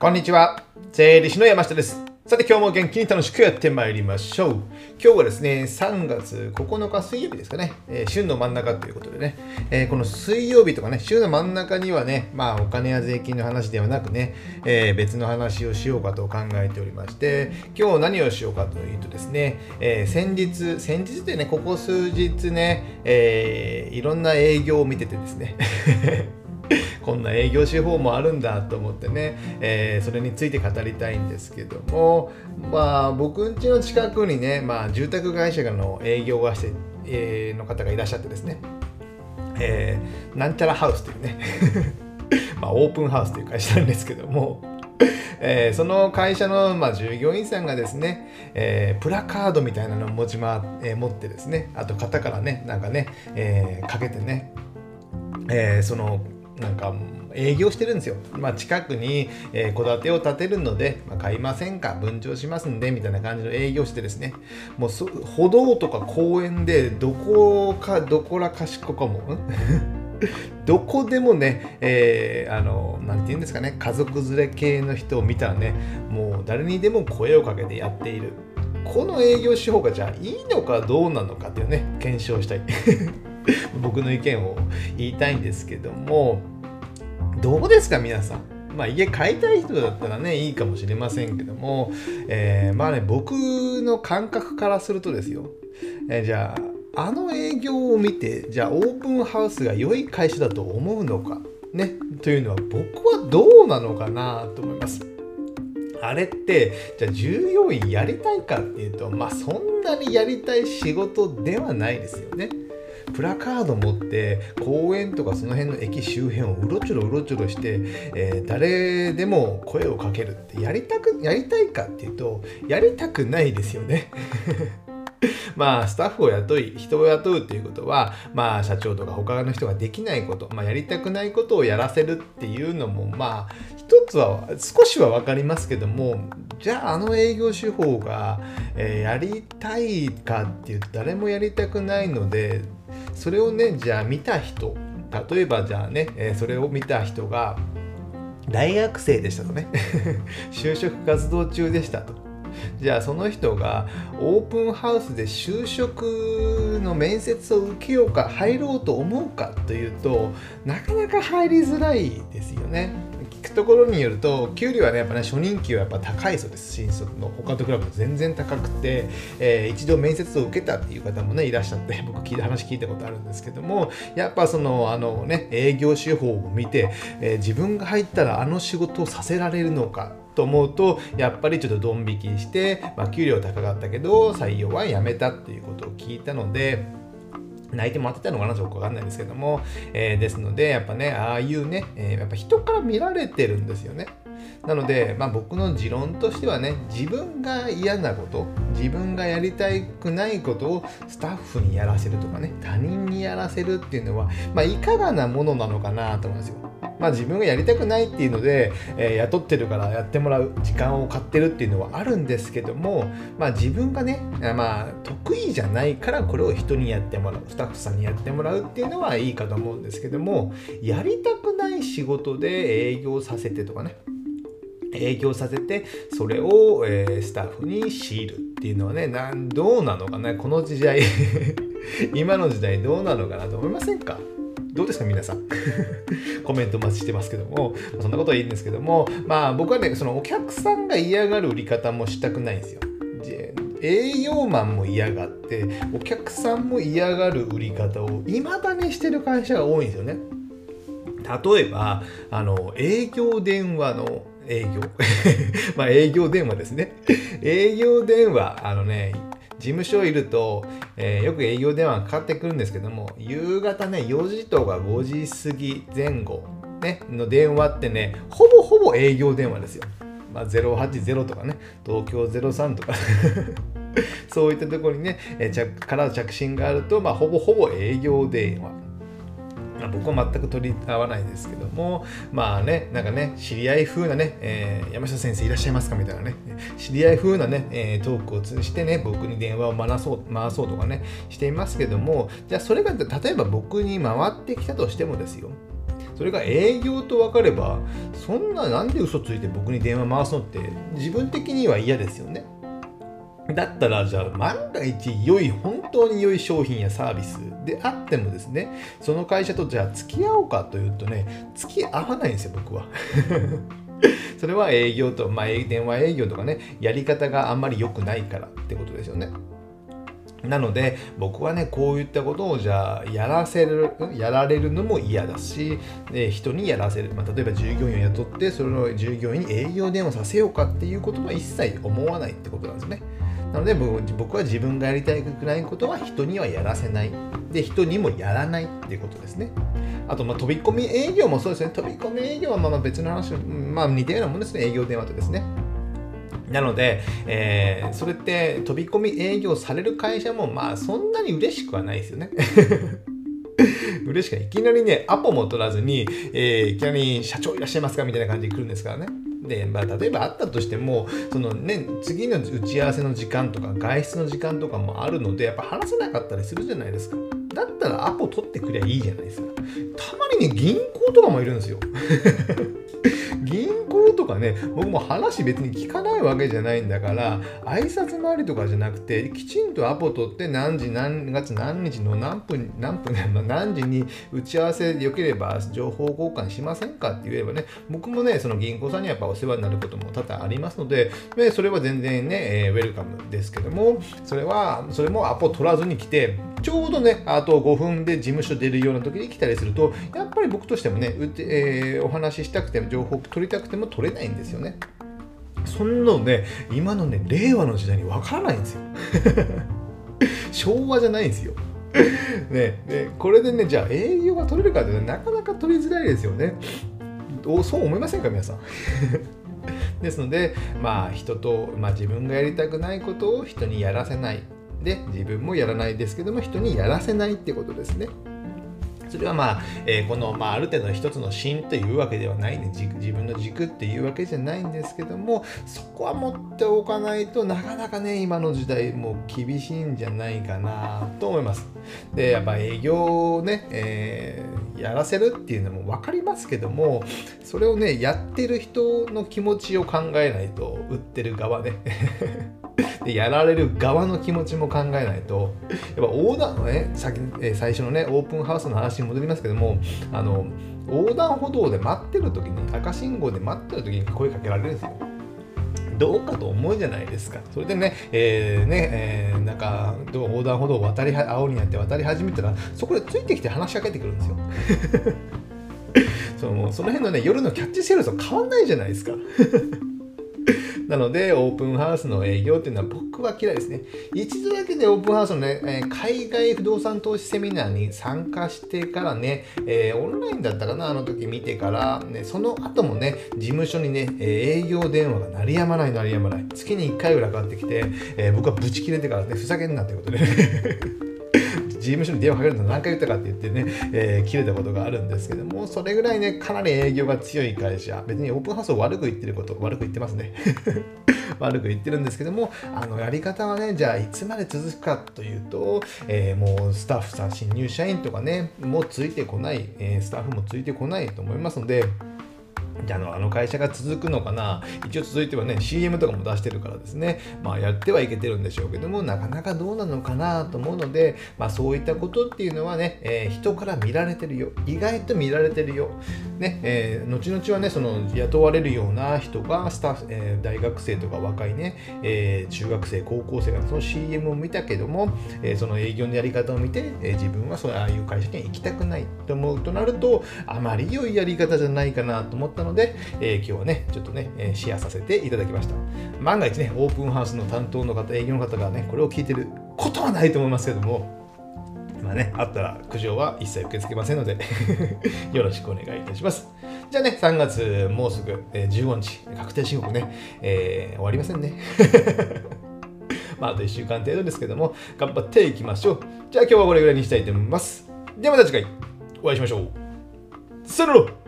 こんにちは。税理士の山下です。さて今日も元気に楽しくやってまいりましょう。今日はですね、3月9日水曜日ですかね、えー、週の真ん中ということでね、えー、この水曜日とかね、週の真ん中にはね、まあお金や税金の話ではなくね、えー、別の話をしようかと考えておりまして、今日何をしようかというとですね、え先日、先日でね、ここ数日ね、えいろんな営業を見ててですね、こんな営業手法もあるんだと思ってね、えー、それについて語りたいんですけども、まあ、僕ん家の近くにね、まあ、住宅会社の営業会社、えの方がいらっしゃってですね、えー、なんちゃらハウスというね まあ、オープンハウスという会社なんですけども、えー、その会社の、まあ、従業員さんがですね、えー、プラカードみたいなのを持ちま、えー、持ってですねあと肩からねなんかね、えかけてね、えそのなんか営業してるんですよ。まあ、近くに戸、建てを建てるので、まあ、買いませんか？分譲しますんでみたいな感じの営業してですねもう歩道とか公園でどこかどこらかしこかも どこでもね、えー、あの、なんて言うんですかね、家族連れ系の人を見たらね、もう誰にでも声をかけてやっている。この営業手法がじゃあいいのかどうなのかっていうね、検証したい。僕の意見を言いたいんですけどもどうですか皆さん？まあ、家買いたい人だったらねいいかもしれませんけども、えー、まあね僕の感覚からするとですよ、えー、じゃああの営業を見てじゃあオープンハウスが良い会社だと思うのか？ねというのは僕はどうなのかなと思います。あれってじゃあ従業員やりたいかっていうとまあそんなにやりたい仕事ではないですよね。プラカード持って公園とかその辺の駅周辺をうろちょろうろちょろして、えー、誰でも声をかけるってやりたくやりたいかっていうとやりたくないですよね。まあ、スタッフを雇い、人を雇うっていうことは、まあ、社長とか他の人ができないこと、まあ、やりたくないことをやらせるっていうのも、まあ、一つは、少しは分かりますけども、じゃあ、あの営業手法が、えー、やりたいかっていうと、誰もやりたくないので、それをねじゃあ見た人例えばじゃあね、えそれを見た人が大学生でしたとね 就職活動中でしたとじゃあその人がオープンハウスで就職の面接を受けようか入ろうと思うかというとなかなか入りづらいですよね。聞くところによると給料はねやっぱね初任給はやっぱ高いそうです。新卒の他と比べて全然高くて、えー、一度面接を受けたっていう方もねいらっしゃって 僕聞いた話聞いたことあるんですけどもやっぱそのあのね営業手法を見て、えー、自分が入ったらあの仕事をさせられるのかと思うとやっぱりちょっとドン引きして、まあ、給料高かったけど採用はやめたっていうことを聞いたので泣いてもらってたのかなちょっとわかんないですけども、えー、ですので、やっぱね、ああいうね、えー、やっぱ人から見られてるんですよね。なので、まあ、僕の持論としてはね、自分が嫌なこと、自分がやりたくないことをスタッフにやらせるとかね、他人にやらせるっていうのは、まあ、いかがなものなのかなと思いますよ。まあ、自分がやりたくないっていうので、えー、雇ってるからやってもらう時間を買ってるっていうのはあるんですけども、まあ、自分がね、まあ、得意じゃないからこれを人にやってもらうスタッフさんにやってもらうっていうのはいいかと思うんですけどもやりたくない仕事で営業させてとかね営業させてそれを、えー、スタッフに強いるっていうのはねなんどうなのかなこの時代。今の時代どうなのかなと思いませんか？どうですか皆さん？コメントお待ちしてますけども。そんなことはいいんですけども。まあ僕はねそのお客さんが嫌がる売り方もしたくないんですよ。営業マンも嫌がってお客さんも嫌がる売り方を未だにしてる会社が多いんですよね。例えばあの営業電話の営業。まあ営業電話ですね。営業電話あのね事務所いると、えー、よく営業電話がかかってくるんですけども、夕方ね、4時とか5時過ぎ前後、ね、の電話ってね、ほぼほぼ営業電話ですよ。まあ、080とかね、東京03とか そういったところにね、えー、から着信があると、まあ、ほぼほぼ営業電話。僕は全く取り合わないですけどもまあねなんかね知り合い風なね、えー、山下先生いらっしゃいますかみたいなね。知り合い風なね、えー、トークを通じてね僕に電話を回そう回そうとかねしていますけどもじゃあそれが例えば僕に回ってきたとしてもですよ。それが営業と分かればそんななんで嘘ついて僕に電話回すのって自分的には嫌ですよね。だったらじゃあ万が一良い本当に良い商品やサービスであってもですねその会社とじゃあ付き合おうかというとね付き合わないんですよ僕は。それは営業と、まあ、電話営業とかねやり方があんまり良くないからってことですよね。なので僕はねこういったことをじゃあやらせるやられるのも嫌だしで人にやらせる、まあ、例えば従業員を雇ってその従業員に営業電話させようかっていうことは一切思わないってことなんですね。なので僕は自分がやりたいくないのことは人にはやらせない。で、人にもやらないっていうことですね。あと、ま飛び込み営業もそうですね。飛び込み営業はまあ別の話、まあ似たようなもんですね。営業電話とですね。なので、えー、それって飛び込み営業される会社もまあそんなに嬉しくはないですよね。嬉しくない。いきなりね、アポも取らずに、えー、いきなり社長いらっしゃいますかみたいな感じで来るんですからね。で、まあ、例えばあったとしてもその、ね、次の打ち合わせの時間とか外出の時間とかもあるのでやっぱ話せなかったりするじゃないですか。だったらアポ取ってくりゃいいじゃないですか。たまにね銀行とかもいるんですよ。かね僕も話別に聞かないわけじゃないんだから挨拶回りとかじゃなくてきちんとアポ取って何時何月何日の何分何分何時に打ち合わせでよければ情報交換しませんかって言えばね僕もねその銀行さんにやっぱお世話になることも多々ありますのでそれは全然ね、え、ウェルカムですけどもそれはそれもアポ取らずに来てちょうどねあと5分で事務所出るような時に来たりするとやっぱり僕としてもね、えー、お話ししたくても情報取りたくても取れないないんですよね。そんなのね、今のね、令和の時代にわからないんですよ。昭和じゃないんですよ。ね、ね、これでね、じゃあ営業が取れるかってなかなか取りづらいですよね。そう思いませんか、皆さん？ですので、まあ、人と、まあ、自分がやりたくないことを人にやらせない。で、自分もやらないですけども、人にやらせないってことですね。それはまあ、えー、この、まあ、ある程度の一つの芯というわけではないね。自分の軸っていうわけじゃないんですけどもそこは持っておかないとなかなかね今の時代もう厳しいんじゃないかなと思います。でやっぱ営業をね、えー、やらせるっていうのも分かりますけどもそれをねやってる人の気持ちを考えないと売ってる側ね。でやられる側の気持ちも考えないとやっぱ横断ね先、え最初のねオープンハウスの話に戻りますけどもあの横断歩道で待ってる時に赤信号で待ってる時に声かけられるんですよ。どうかと思うじゃないですか。それでね、えー、ね、えー、なんか、横断歩道を渡り、青になって渡り始めたら、そこでついてきて話しかけてくるんですよ。そのその辺のね、夜のキャッチセールスは変わんないじゃないですか。なので、オープンハウスの営業っていうのは僕は嫌いですね。一度だけでオープンハウスのね、え海外不動産投資セミナーに参加してからね、えー、オンラインだったかな、あの時見てから、ね、その後もね、事務所にね、営業電話が鳴りやまない鳴りやまない。月に1回ぐらいかかってきて、えー、僕はブチ切れてからね、ふざけんなってことで、ね 事務所に電話かけるの何回言ったかって言ってね、えー、切れたことがあるんですけども、それぐらいね、かなり営業が強い会社、別にオープンハウスを悪く言ってること、悪く言ってますね。悪く言ってるんですけども、あのやり方はね、じゃあいつまで続くかというと、えー、もうスタッフさん、新入社員とかね、もうついてこない、えー、スタッフもついてこないと思いますので、じゃあのあの会社が続くのかな。一応続いてはね CM とかも出してるからですね。まあやってはいけてるんでしょうけどもなかなかどうなのかなと思うのでまあそういったことっていうのはね、えー、人から見られてるよ。意外と見られてるよ。ねえー、後々はねその雇われるような人がスタッフ、えー、大学生とか若いね、えー、中学生高校生がその CM を見たけども、えー、その営業のやり方を見て、えー、自分はそうああいう会社には行きたくないと思うとなるとあまり良いやり方じゃないかなと思ったのので、えー、今日はねちょっとね、え、シェアさせていただきました万が一ねオープンハウスの担当の方営業の方がねこれを聞いてることはないと思いますけどもまあね、あったら苦情は一切受け付けませんので よろしくお願いいたします。じゃあね、3月もうすぐ、えー、15日、確定申告ね、えー、終わりませんね。まあ、あと1週間程度ですけども、頑張っていきましょう。じゃあ今日はこれぐらいにしたいと思います。ではまた次回お会いしましょう。さよなら